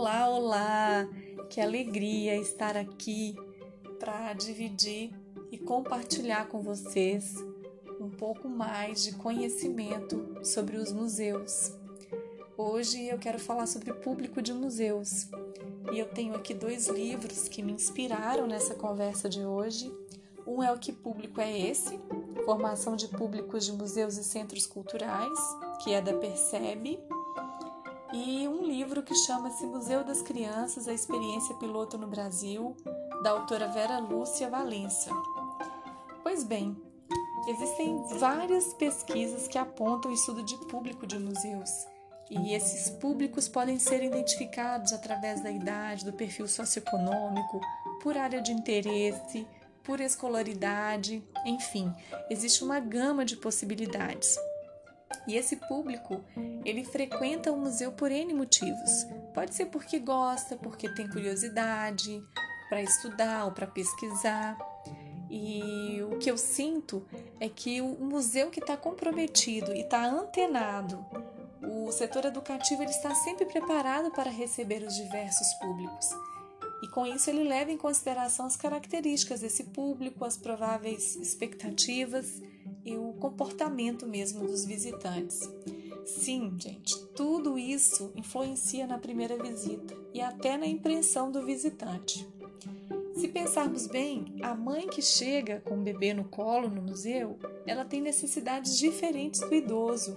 Olá, olá! Que alegria estar aqui para dividir e compartilhar com vocês um pouco mais de conhecimento sobre os museus. Hoje eu quero falar sobre público de museus e eu tenho aqui dois livros que me inspiraram nessa conversa de hoje. Um é o Que Público é Esse? Formação de Públicos de Museus e Centros Culturais, que é da Percebe e um livro que chama-se Museu das Crianças, a Experiência Piloto no Brasil, da autora Vera Lúcia Valença. Pois bem, existem várias pesquisas que apontam o estudo de público de museus. E esses públicos podem ser identificados através da idade, do perfil socioeconômico, por área de interesse, por escolaridade, enfim, existe uma gama de possibilidades. E esse público, ele frequenta o museu por N motivos. Pode ser porque gosta, porque tem curiosidade, para estudar ou para pesquisar. E o que eu sinto é que o museu que está comprometido e está antenado, o setor educativo ele está sempre preparado para receber os diversos públicos. E com isso ele leva em consideração as características desse público, as prováveis expectativas comportamento mesmo dos visitantes. Sim, gente, tudo isso influencia na primeira visita e até na impressão do visitante. Se pensarmos bem, a mãe que chega com o bebê no colo no museu, ela tem necessidades diferentes do idoso,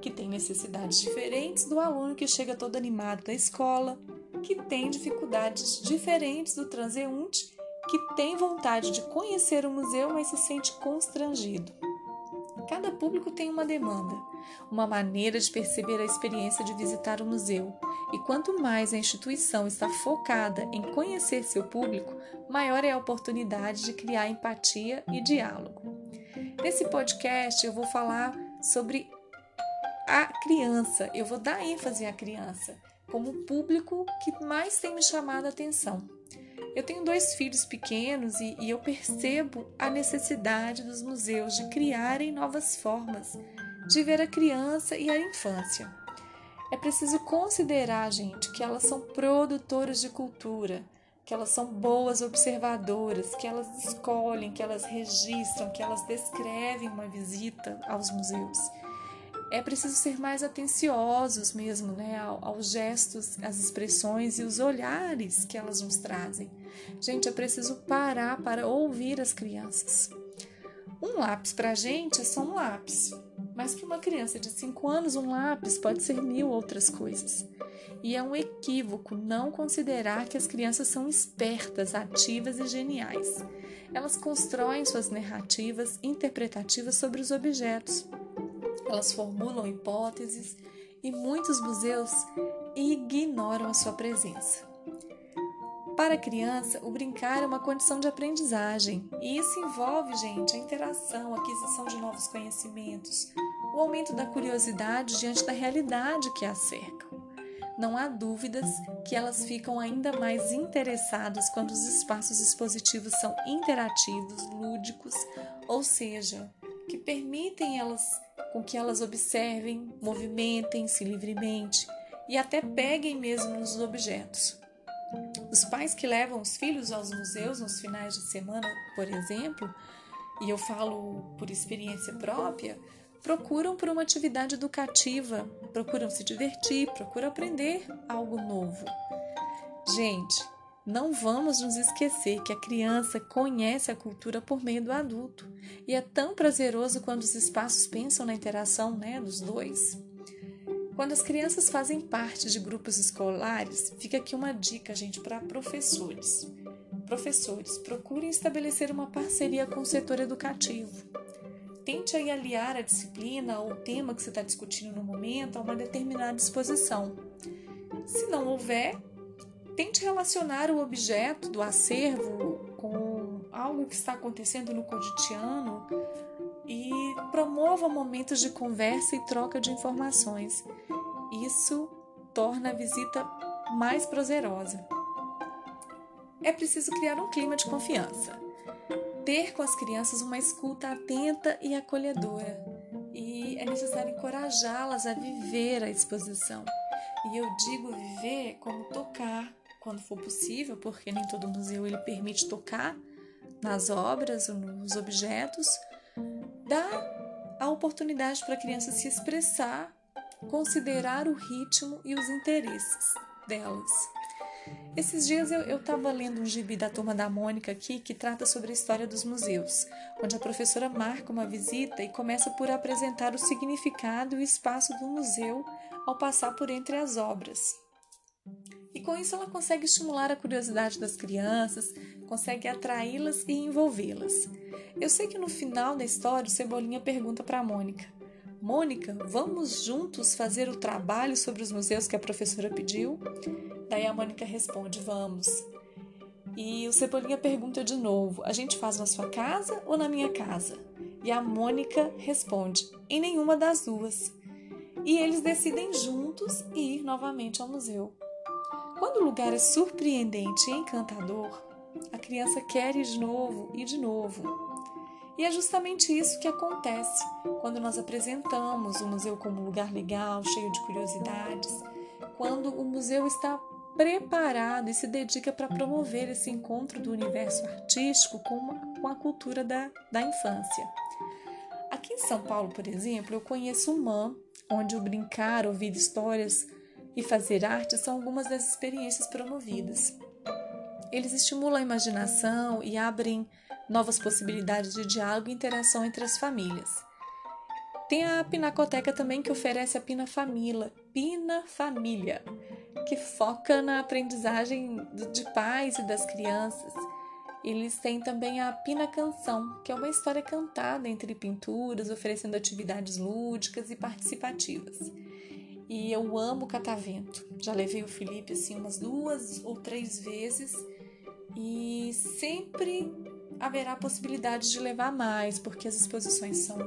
que tem necessidades diferentes do aluno que chega todo animado da escola, que tem dificuldades diferentes do transeunte que tem vontade de conhecer o museu, mas se sente constrangido. Cada público tem uma demanda, uma maneira de perceber a experiência de visitar o museu, e quanto mais a instituição está focada em conhecer seu público, maior é a oportunidade de criar empatia e diálogo. Nesse podcast eu vou falar sobre a criança, eu vou dar ênfase à criança como o público que mais tem me chamado a atenção. Eu tenho dois filhos pequenos e, e eu percebo a necessidade dos museus de criarem novas formas de ver a criança e a infância. É preciso considerar, gente, que elas são produtoras de cultura, que elas são boas observadoras, que elas escolhem, que elas registram, que elas descrevem uma visita aos museus é preciso ser mais atenciosos mesmo, né, aos gestos, às expressões e os olhares que elas nos trazem. Gente, é preciso parar para ouvir as crianças. Um lápis para a gente é só um lápis, mas para uma criança de 5 anos, um lápis pode ser mil outras coisas. E é um equívoco não considerar que as crianças são espertas, ativas e geniais. Elas constroem suas narrativas interpretativas sobre os objetos elas formulam hipóteses e muitos museus ignoram a sua presença. Para a criança, o brincar é uma condição de aprendizagem, e isso envolve, gente, a interação, a aquisição de novos conhecimentos, o aumento da curiosidade diante da realidade que a cerca. Não há dúvidas que elas ficam ainda mais interessadas quando os espaços expositivos são interativos, lúdicos, ou seja, que permitem elas com que elas observem, movimentem-se livremente e até peguem mesmo nos objetos. Os pais que levam os filhos aos museus nos finais de semana, por exemplo, e eu falo por experiência própria, procuram por uma atividade educativa, procuram se divertir, procuram aprender algo novo. Gente, não vamos nos esquecer que a criança conhece a cultura por meio do adulto e é tão prazeroso quando os espaços pensam na interação né, dos dois. Quando as crianças fazem parte de grupos escolares, fica aqui uma dica, gente, para professores. Professores, procurem estabelecer uma parceria com o setor educativo. Tente aí aliar a disciplina ou o tema que você está discutindo no momento a uma determinada exposição. Se não houver, Tente relacionar o objeto do acervo com algo que está acontecendo no cotidiano e promova momentos de conversa e troca de informações. Isso torna a visita mais prazerosa. É preciso criar um clima de confiança. Ter com as crianças uma escuta atenta e acolhedora. E é necessário encorajá-las a viver a exposição E eu digo viver como tocar quando for possível, porque nem todo museu ele permite tocar nas obras ou nos objetos, dá a oportunidade para a criança se expressar, considerar o ritmo e os interesses delas. Esses dias eu estava lendo um gibi da turma da Mônica aqui que trata sobre a história dos museus, onde a professora marca uma visita e começa por apresentar o significado e o espaço do museu ao passar por entre as obras. E com isso ela consegue estimular a curiosidade das crianças, consegue atraí-las e envolvê-las. Eu sei que no final da história o Cebolinha pergunta para Mônica: Mônica, vamos juntos fazer o trabalho sobre os museus que a professora pediu? Daí a Mônica responde: Vamos. E o Cebolinha pergunta de novo: A gente faz na sua casa ou na minha casa? E a Mônica responde: Em nenhuma das duas. E eles decidem juntos ir novamente ao museu. Quando o lugar é surpreendente e encantador, a criança quer ir de novo e de novo. E é justamente isso que acontece quando nós apresentamos o museu como um lugar legal, cheio de curiosidades, quando o museu está preparado e se dedica para promover esse encontro do universo artístico com, com a cultura da, da infância. Aqui em São Paulo, por exemplo, eu conheço o MAN, onde o brincar, ouvir histórias e fazer arte são algumas das experiências promovidas. Eles estimulam a imaginação e abrem novas possibilidades de diálogo e interação entre as famílias. Tem a Pinacoteca também que oferece a Pina Família, Pina Família, que foca na aprendizagem de pais e das crianças. Eles têm também a Pina Canção, que é uma história cantada entre pinturas, oferecendo atividades lúdicas e participativas. E eu amo catavento. Já levei o Felipe assim umas duas ou três vezes e sempre haverá possibilidade de levar mais, porque as exposições são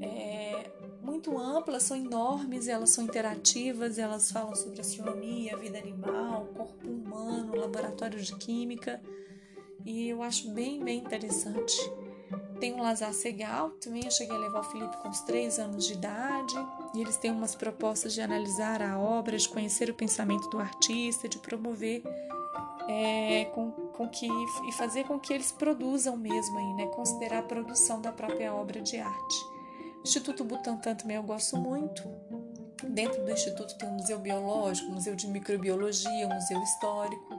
é, muito amplas, são enormes, elas são interativas, elas falam sobre astronomia, vida animal, corpo humano, laboratório de química, e eu acho bem, bem interessante. Tem o Lazar Segal, também eu cheguei a levar o Felipe com uns 3 anos de idade, e eles têm umas propostas de analisar a obra, de conhecer o pensamento do artista, de promover é, com, com que e fazer com que eles produzam mesmo aí, né? Considerar a produção da própria obra de arte. Instituto Butantan também eu gosto muito. Dentro do instituto tem um museu biológico, um museu de microbiologia, um museu histórico,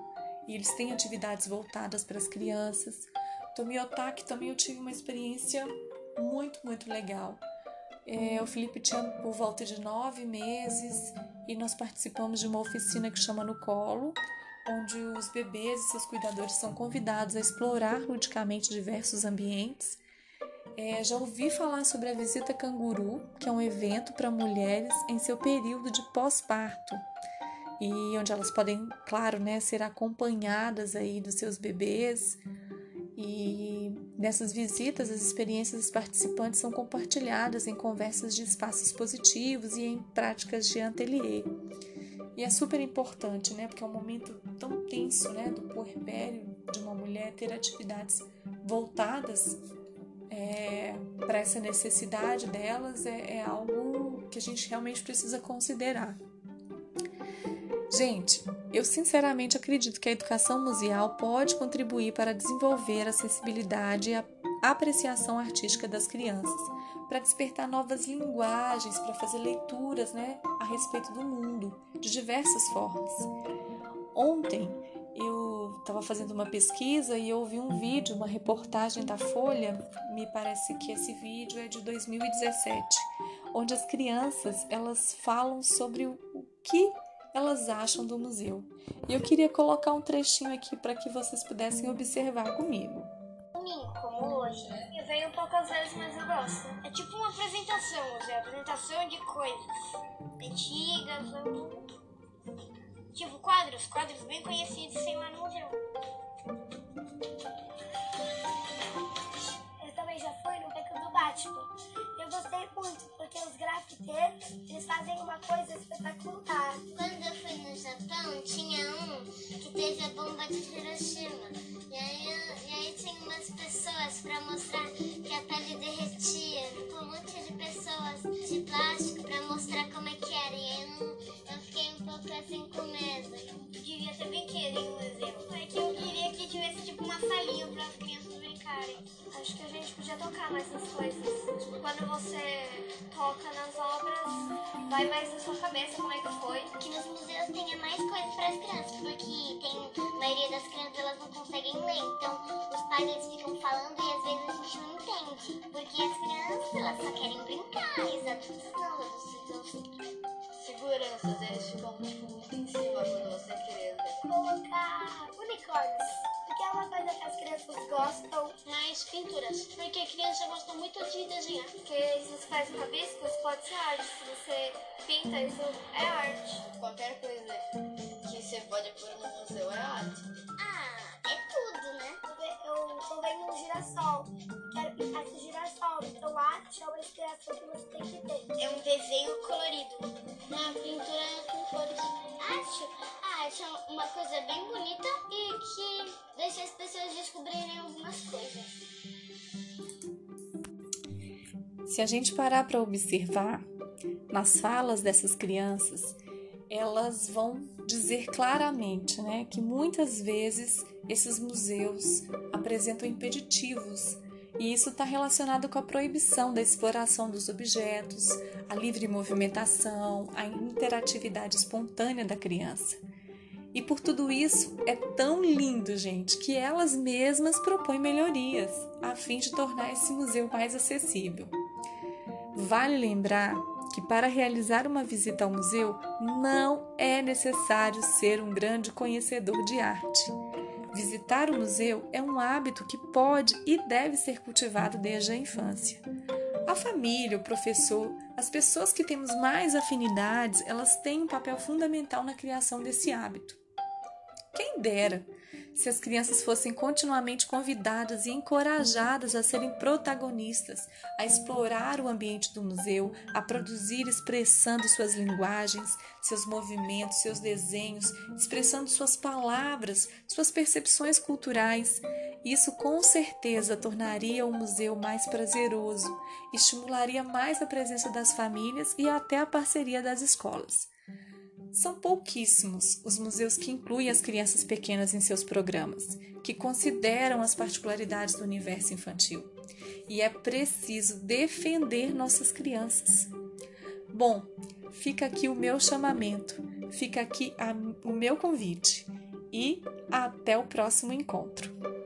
e eles têm atividades voltadas para as crianças. Tomiotaki também eu tive uma experiência muito, muito legal. É, o Felipe tinha por volta de nove meses e nós participamos de uma oficina que chama No Colo, onde os bebês e seus cuidadores são convidados a explorar ludicamente diversos ambientes. É, já ouvi falar sobre a visita canguru, que é um evento para mulheres em seu período de pós-parto e onde elas podem, claro, né, ser acompanhadas aí dos seus bebês. E nessas visitas, as experiências dos participantes são compartilhadas em conversas de espaços positivos e em práticas de ateliê. E é super importante, né? Porque é um momento tão tenso, né? Do puerpério de uma mulher ter atividades voltadas é, para essa necessidade delas é, é algo que a gente realmente precisa considerar. Gente, eu sinceramente acredito que a educação museal pode contribuir para desenvolver a sensibilidade e a apreciação artística das crianças, para despertar novas linguagens, para fazer leituras né, a respeito do mundo de diversas formas. Ontem eu estava fazendo uma pesquisa e eu vi um vídeo, uma reportagem da Folha, me parece que esse vídeo é de 2017, onde as crianças elas falam sobre o que elas acham do museu. E eu queria colocar um trechinho aqui para que vocês pudessem observar comigo mim, como hoje, eu venho poucas vezes, mas eu gosto. É tipo uma apresentação, é apresentação de coisas antigas, tipo quadros, quadros bem conhecidos sem lá no museu. Eu também já fui no Beco do Batman. Eu gostei muito, tocar mais nas coisas. Quando você toca nas obras, vai mais na sua cabeça como é que foi. Que nos museus tenha mais coisas para as crianças, porque tem a maioria das crianças elas não conseguem ler, então os pais eles ficam falando e às vezes a gente não entende, porque as crianças elas só querem brincar, e os adultos não, os adultos Seguranças, eles ficam tipo, muito em cima quando você criança. Colocar unicórnios, porque é uma coisa que as crianças gostam. mais pinturas, porque a criança gosta muito de desenhar. Porque se você faz rabiscos, pode ser arte. Se você pinta, isso é arte. Qualquer coisa que você pode pôr no museu é arte. Ah, é tudo, né? Eu tô vendo um girassol. Quero pintar esse girassol. Então, arte é uma inspiração que você tem que ter. É um desenho colorido. Na pintura com cores. Arte, a arte é uma coisa bem bonita e que deixa as pessoas descobrirem algumas coisas. Se a gente parar para observar nas falas dessas crianças, elas vão dizer claramente, né, que muitas vezes esses museus apresentam impeditivos e isso está relacionado com a proibição da exploração dos objetos, a livre movimentação, a interatividade espontânea da criança. E por tudo isso é tão lindo, gente, que elas mesmas propõem melhorias a fim de tornar esse museu mais acessível. Vale lembrar que para realizar uma visita ao museu não é necessário ser um grande conhecedor de arte. Visitar o museu é um hábito que pode e deve ser cultivado desde a infância. A família, o professor, as pessoas que temos mais afinidades, elas têm um papel fundamental na criação desse hábito. Quem dera se as crianças fossem continuamente convidadas e encorajadas a serem protagonistas, a explorar o ambiente do museu, a produzir expressando suas linguagens, seus movimentos, seus desenhos, expressando suas palavras, suas percepções culturais. Isso com certeza tornaria o museu mais prazeroso, estimularia mais a presença das famílias e até a parceria das escolas. São pouquíssimos os museus que incluem as crianças pequenas em seus programas, que consideram as particularidades do universo infantil. E é preciso defender nossas crianças. Bom, fica aqui o meu chamamento, fica aqui a, o meu convite e até o próximo encontro.